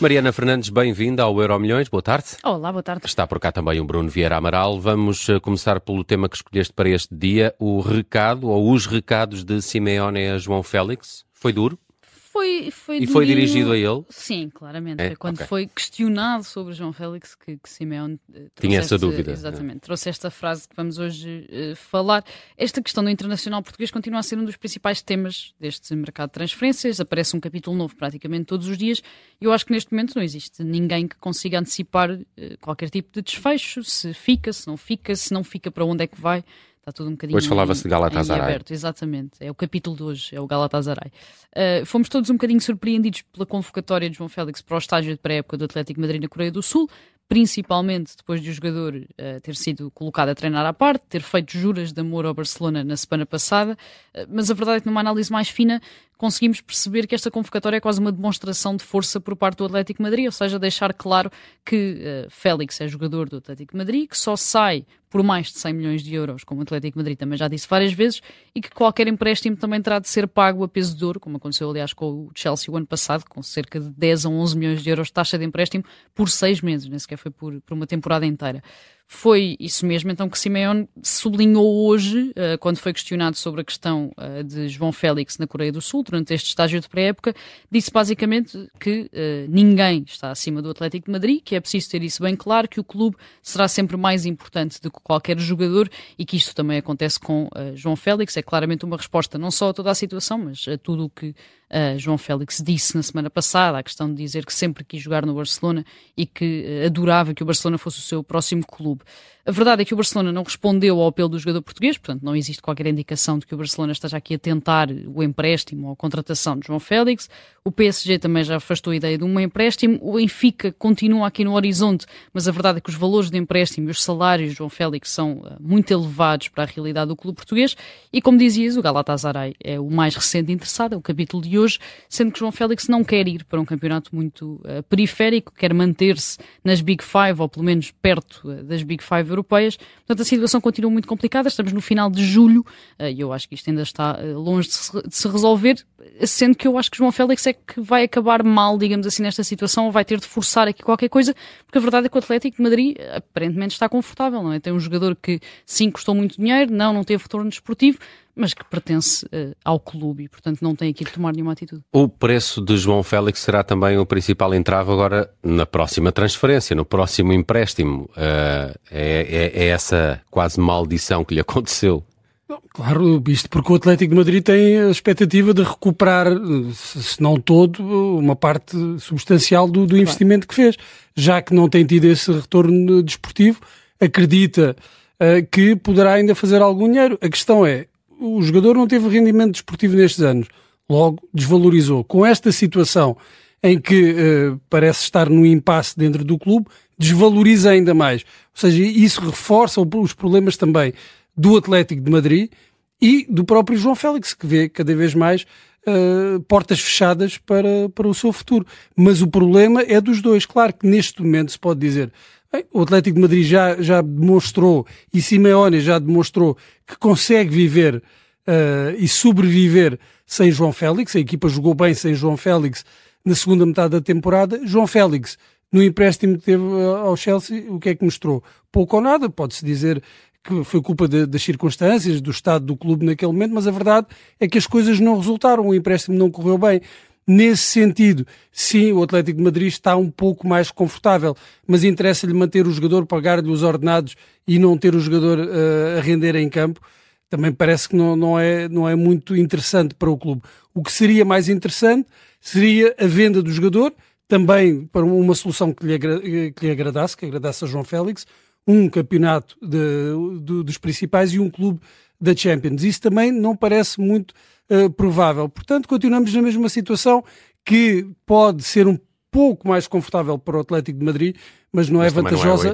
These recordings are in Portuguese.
Mariana Fernandes, bem-vinda ao Euro Milhões. Boa tarde. Olá, boa tarde. Está por cá também o Bruno Vieira Amaral. Vamos eh, começar pelo tema que escolheste para este dia, o recado ou os recados de Simeone a João Félix. Foi duro? Foi, foi e foi dirigido a ele? Sim, claramente. É? Foi quando Ok. foi questionado sobre João Félix que, que Simeone eh, trouxe Tinha essa dúvida, Exatamente. Trouxe esta frase que vamos hoje eh, falar. Esta questão do internacional português continua a ser um dos principais temas deste mercado de transferências. Aparece um capítulo novo praticamente todos os dias. E eu acho que neste momento não existe ninguém que consiga antecipar eh, qualquer tipo de desfecho. Se fica, se não fica, se não fica, para onde é que vai. Está tudo um bocadinho Hoje falava-se de Galatasaray. aberto, exatamente. É o capítulo de hoje, é o Galatasaray. Uh, fomos todos um bocadinho surpreendidos pela convocatória de João Félix para o estágio de pré-época do Atlético Madrid na Coreia do Sul, principalmente depois de o jogador uh, ter sido colocado a treinar à parte, ter feito juras de amor ao Barcelona na semana passada, Uh, mas a verdade é que numa análise mais fina conseguimos perceber que esta convocatória é quase uma demonstração de força por parte do Atlético Madrid, ou seja, deixar claro que uh, Félix é jogador do Atlético Madrid, que só sai por mais de 100 milhões de euros, como o Atlético Madrid também já disse várias vezes, e que qualquer empréstimo também terá de ser pago a peso de ouro, como aconteceu aliás com o Chelsea o ano passado, com cerca de 10 a 11 milhões de euros de taxa de empréstimo por seis meses, nem sequer foi por, por uma temporada inteira. Foi isso mesmo então que Simeone sublinhou hoje, eh, quando foi questionado sobre a questão eh, de João Félix na Coreia do Sul, durante este estágio de pré-época, disse basicamente que eh, ninguém está acima do Atlético de Madrid, que é preciso ter isso bem claro, que o clube será sempre mais importante do que qualquer jogador e que isto também acontece com João Félix. É claramente uma resposta não só a toda a situação, mas a tudo o que eh, João Félix disse na semana passada, a questão de dizer que sempre quis jogar no Barcelona e que eh, adorava que o Barcelona fosse o seu próximo clube. A verdade é que o Barcelona não respondeu ao apelo do jogador português, portanto não existe qualquer indicação de que o Barcelona esteja aqui a tentar o empréstimo ou a contratação de João Félix. O PSG também já afastou a ideia de um empréstimo. O Benfica continua aqui no horizonte, mas a verdade é que os valores de empréstimo e os salários de João Félix são eh, muito elevados para a realidade do clube português. E como dizias, o Galatasaray é o mais recente interessado, é o capítulo de hoje, sendo que João Félix não quer ir para um campeonato muito eh, periférico, quer manter-se nas Big Five, ou pelo menos perto eh, das Big Five europeias. Portanto, a situação continua muito complicada. Estamos no final de julho eh, e eu acho que isto ainda está longe de se, de se resolver, sendo que eu acho que João Félix é que vai acabar mal, digamos assim, nesta situação, ou vai ter de forçar aqui qualquer coisa, porque a verdade é que o Atlético de Madrid aparentemente está confortável, não é? Tem um jogador que sim custou muito dinheiro, não, não teve retorno desportivo, mas que pertence eh, ao clube e, portanto, não tem aqui de tomar nenhuma atitude. O preço de João Félix será também o principal entrave agora na próxima transferência, no próximo empréstimo. Eh, é, é- é essa quase maldição que lhe aconteceu. Claro, isto porque o Atlético de Madrid tem a expectativa de recuperar, eh, se não todo, uma parte substancial do, do investimento que fez. Já que não tem tido esse retorno desportivo, acredita eh, que poderá ainda fazer algum dinheiro. A questão é, o jogador não teve rendimento desportivo nestes anos, logo desvalorizou. Com esta situação em que eh, parece estar no impasse dentro do clube, desvaloriza ainda mais. Ou seja, isso reforça os problemas também do Atlético de Madrid e do próprio João Félix, que vê cada vez mais eh, portas fechadas para, para o seu futuro. Mas o problema é dos dois. Claro que neste momento se pode dizer bem, o Atlético de Madrid já, já demonstrou e Simeone já demonstrou que consegue viver eh, e sobreviver sem João Félix. A equipa jogou bem sem João Félix na segunda metade da temporada. João Félix, no empréstimo que teve eh, ao Chelsea, o que é que mostrou? Pouco ou nada, pode-se dizer que foi culpa de- das circunstâncias, do estado do clube naquele momento, mas a verdade é que as coisas não resultaram, o empréstimo não correu bem. Nesse sentido, sim, o Atlético de Madrid está um pouco mais confortável, mas interessa-lhe manter o jogador, pagar-lhe os ordenados e não ter o jogador eh, a render em campo. Também parece que não, não, é, não é muito interessante para o clube. O que seria mais interessante seria a venda do jogador, também para uma solução que lhe, que lhe agradasse, que agradasse a João Félix, um campeonato de- do- dos principais e um clube da Champions. Isso também não parece muito eh, provável. Portanto, continuamos na mesma situação que pode ser um pouco mais confortável para o Atlético de Madrid, mas não Mas é também não é vantajosa.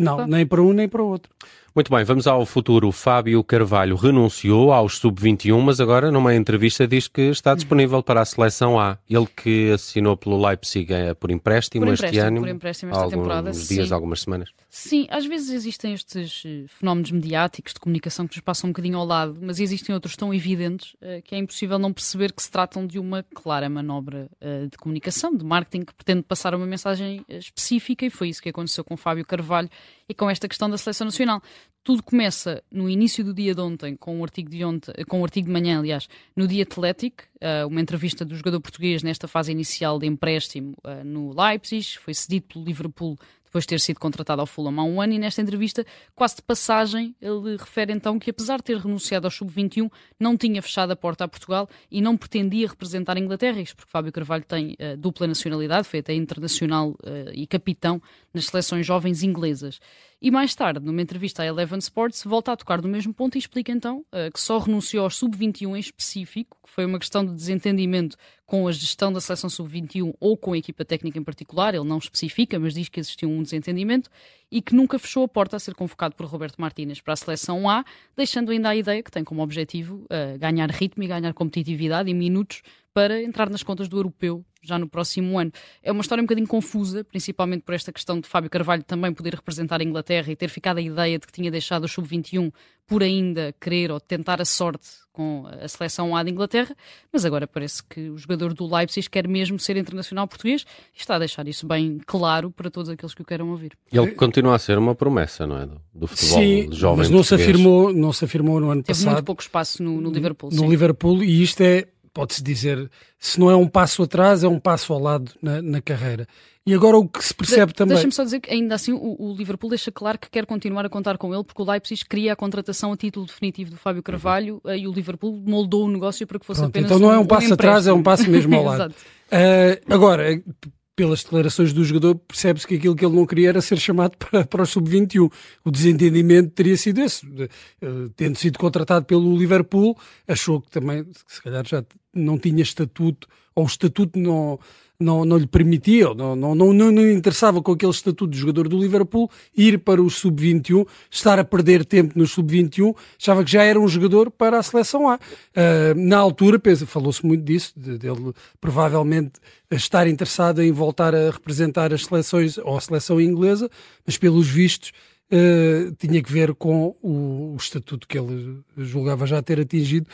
Não, nem para um nem para o outro. Muito bem, vamos ao futuro. Fábio Carvalho renunciou aos sub-21, mas agora numa entrevista diz que está disponível para a seleção A. Ele que assinou pelo Leipzig eh, por empréstimo, por empréstimo este ano. Por empréstimo esta alguns temporada. dias, sim. algumas semanas. Sim, às vezes existem estes eh, fenómenos mediáticos de comunicação que nos passam um bocadinho ao lado, mas existem outros tão evidentes uh, que é impossível não perceber que se tratam de uma clara manobra uh, de comunicação, de marketing, que pretende passar uma mensagem específica e foi isso que aconteceu com Fábio Carvalho e com esta questão da seleção nacional. Tudo começa no início do dia de ontem, com um artigo de, ontem, com um artigo de manhã, aliás, no The Athletic, uh, uma entrevista do jogador português nesta fase inicial de empréstimo uh, no Leipzig, foi cedido pelo Liverpool depois de ter sido contratado ao Fulham há um ano, e nesta entrevista, quase de passagem, ele refere então que apesar de ter renunciado ao Sub-21, não tinha fechado a porta a Portugal e não pretendia representar a Inglaterra, isto porque Fábio Carvalho tem uh, dupla nacionalidade, foi até internacional uh, e capitão nas seleções jovens inglesas. E mais tarde, numa entrevista à Eleven Sports, volta a tocar no mesmo ponto e explica então uh, que só renunciou ao sub-21 em específico, que foi uma questão de desentendimento com a gestão da seleção sub-21 ou com a equipa técnica em particular, ele não especifica, mas diz que existiu um desentendimento e que nunca fechou a porta a ser convocado por Roberto Martínez para a seleção A, deixando ainda a ideia que tem como objetivo uh, ganhar ritmo e ganhar competitividade e minutos para entrar nas contas do europeu já no próximo ano. É uma história um bocadinho confusa, principalmente por esta questão de Fábio Carvalho também poder representar a Inglaterra e ter ficado a ideia de que tinha deixado o sub-21 por ainda querer ou tentar a sorte com a seleção A de Inglaterra, mas agora parece que o jogador do Leipzig quer mesmo ser internacional português e está a deixar isso bem claro para todos aqueles que o queiram ouvir. Ele continua a ser uma promessa, não é? Do, do futebol Sim, jovem mas não se, afirmou, não se afirmou no ano Teve passado. muito pouco espaço no, no Liverpool. No sim. Liverpool, e isto é pode-se dizer, se não é um passo atrás, é um passo ao lado na, na carreira. E agora o que se percebe de, também. Deixa-me só dizer que ainda assim o, o, Liverpool deixa claro que quer continuar a contar com ele, porque o Leipzig queria a contratação a título definitivo do Fábio Carvalho uhum. e o Liverpool moldou o negócio para que fosse Pronto, apenas Então não é um, um passo um atrás, é um passo mesmo ao lado. uh, agora, pelas declarações do jogador, percebe-se que aquilo que ele não queria era ser chamado para, para o sub-21. O desentendimento teria sido esse. Uh, tendo sido contratado pelo Liverpool, achou que também, se calhar, já não tinha estatuto, ou o estatuto não, não, não lhe permitia, não, não, não, não, interessava com aquele estatuto de jogador do Liverpool ir para o sub-21, estar a perder tempo no sub-21, achava que já era um jogador para a seleção A. Uh, na altura, falou-se muito disso, de, dele provavelmente estar interessado em voltar a representar as seleções ou a seleção inglesa, mas pelos vistos. Uh, tinha que ver com o, o estatuto que ele julgava já ter atingido,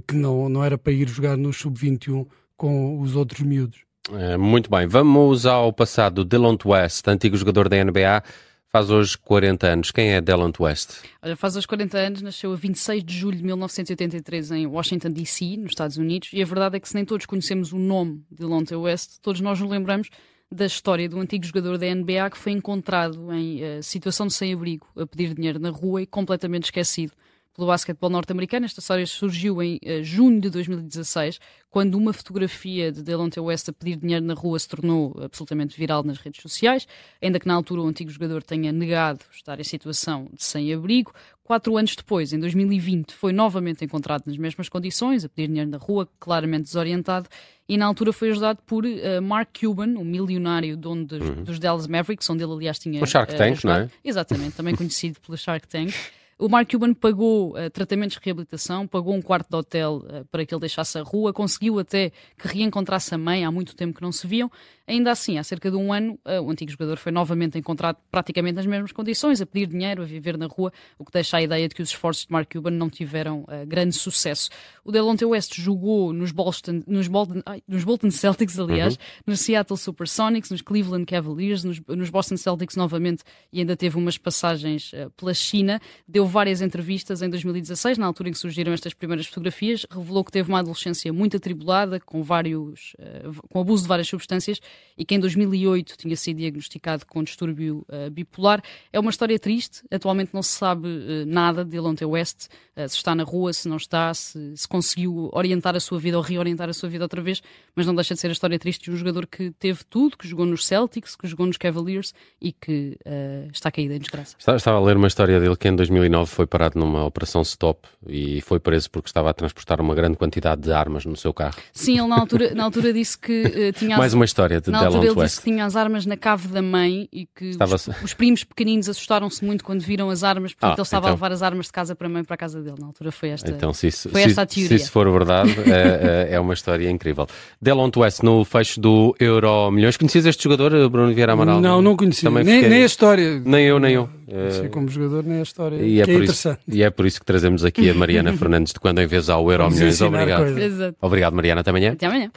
que não, não era para ir jogar no sub-21 com os outros miúdos. É, muito bem, vamos ao passado. Delont West, antigo jogador da NBA, faz hoje 40 anos. Quem é Delont West? Olha, faz hoje 40 anos, nasceu a 26 de julho de 1983 em Washington, D.C., nos Estados Unidos, e a verdade é que se nem todos conhecemos o nome de Delonte West, todos nós nos lembramos da história do antigo jogador da NBA que foi encontrado em uh, situação de sem-abrigo, a pedir dinheiro na rua e completamente esquecido pelo basquetebol norte-americano. Esta história surgiu em uh, junho de 2016, quando uma fotografia de Delonte West a pedir dinheiro na rua se tornou absolutamente viral nas redes sociais, ainda que na altura o antigo jogador tenha negado estar em situação de sem-abrigo. Quatro anos depois, em 2020, foi novamente encontrado nas mesmas condições, a pedir dinheiro na rua, claramente desorientado, e na altura foi ajudado por uh, Mark Cuban, o milionário dono dos, uhum. dos Dallas Mavericks, onde ele aliás tinha... O Shark uh, Tank, não é? Exatamente, também conhecido pelo Shark Tank. O Mark Cuban pagou uh, tratamentos de reabilitação, pagou um quarto de hotel uh, para que ele deixasse a rua, conseguiu até que reencontrasse a mãe, há muito tempo que não se viam. Ainda assim, há cerca de um ano, uh, o antigo jogador foi novamente encontrado praticamente nas mesmas condições, a pedir dinheiro, a viver na rua, o que deixa a ideia de que os esforços de Mark Cuban não tiveram grande sucesso. O Delonte West jogou nos Bolton, nos Bolton, ai, nos Bolton Celtics, aliás, uhum. nos Seattle Supersonics, nos Cleveland Cavaliers, nos, nos, Boston Celtics novamente e ainda teve umas passagens pela China. Deu várias entrevistas em 2016, na altura em que surgiram estas primeiras fotografias, revelou que teve uma adolescência muito atribulada, com vários, uh, com abuso de várias substâncias e que em 2008 tinha sido diagnosticado com distúrbio uh, bipolar. É uma história triste, atualmente não se sabe uh, nada de Elonte West, se está na rua, se não está, se, se conseguiu orientar a sua vida ou reorientar a sua vida outra vez, mas não deixa de ser a história triste de um jogador que teve tudo, que jogou nos Celtics, que jogou nos Cavaliers e que está caído em desgraça. Estava a ler uma história dele que em 2009 foi parado numa operação stop e foi preso porque estava a transportar uma grande quantidade de armas no seu carro. Sim, ele na altura, na altura disse que uh, tinha... Mais uma história de Na altura ele disse que tinha as armas na cave da mãe e que Estava- os, os primos pequeninos assustaram-se muito quando viram as armas, portanto Ah, ele estava a então. levar as armas de casa para a mãe para a casa dele. Na altura foi esta. Então, se isso, Foi se, esta a se teoria. isso for verdade, é, é- é uma história incrível. Delon West no fecho do Euro Milhões. Conhecias este jogador, Bruno Vieira Amaral? Não, não conhecia. Também Nem, fiquei- nem a história. Nem eu, nem eu. Eh, como jogador, nem a história. e, é que é por isso, interessante. e é por isso que trazemos aqui a Mariana Fernandes de quando em vez ao Euro Milhões. Obrigado. Obrigado, Mariana. Até amanhã. Até amanhã.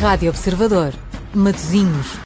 Rádio Observador. Matosinhos.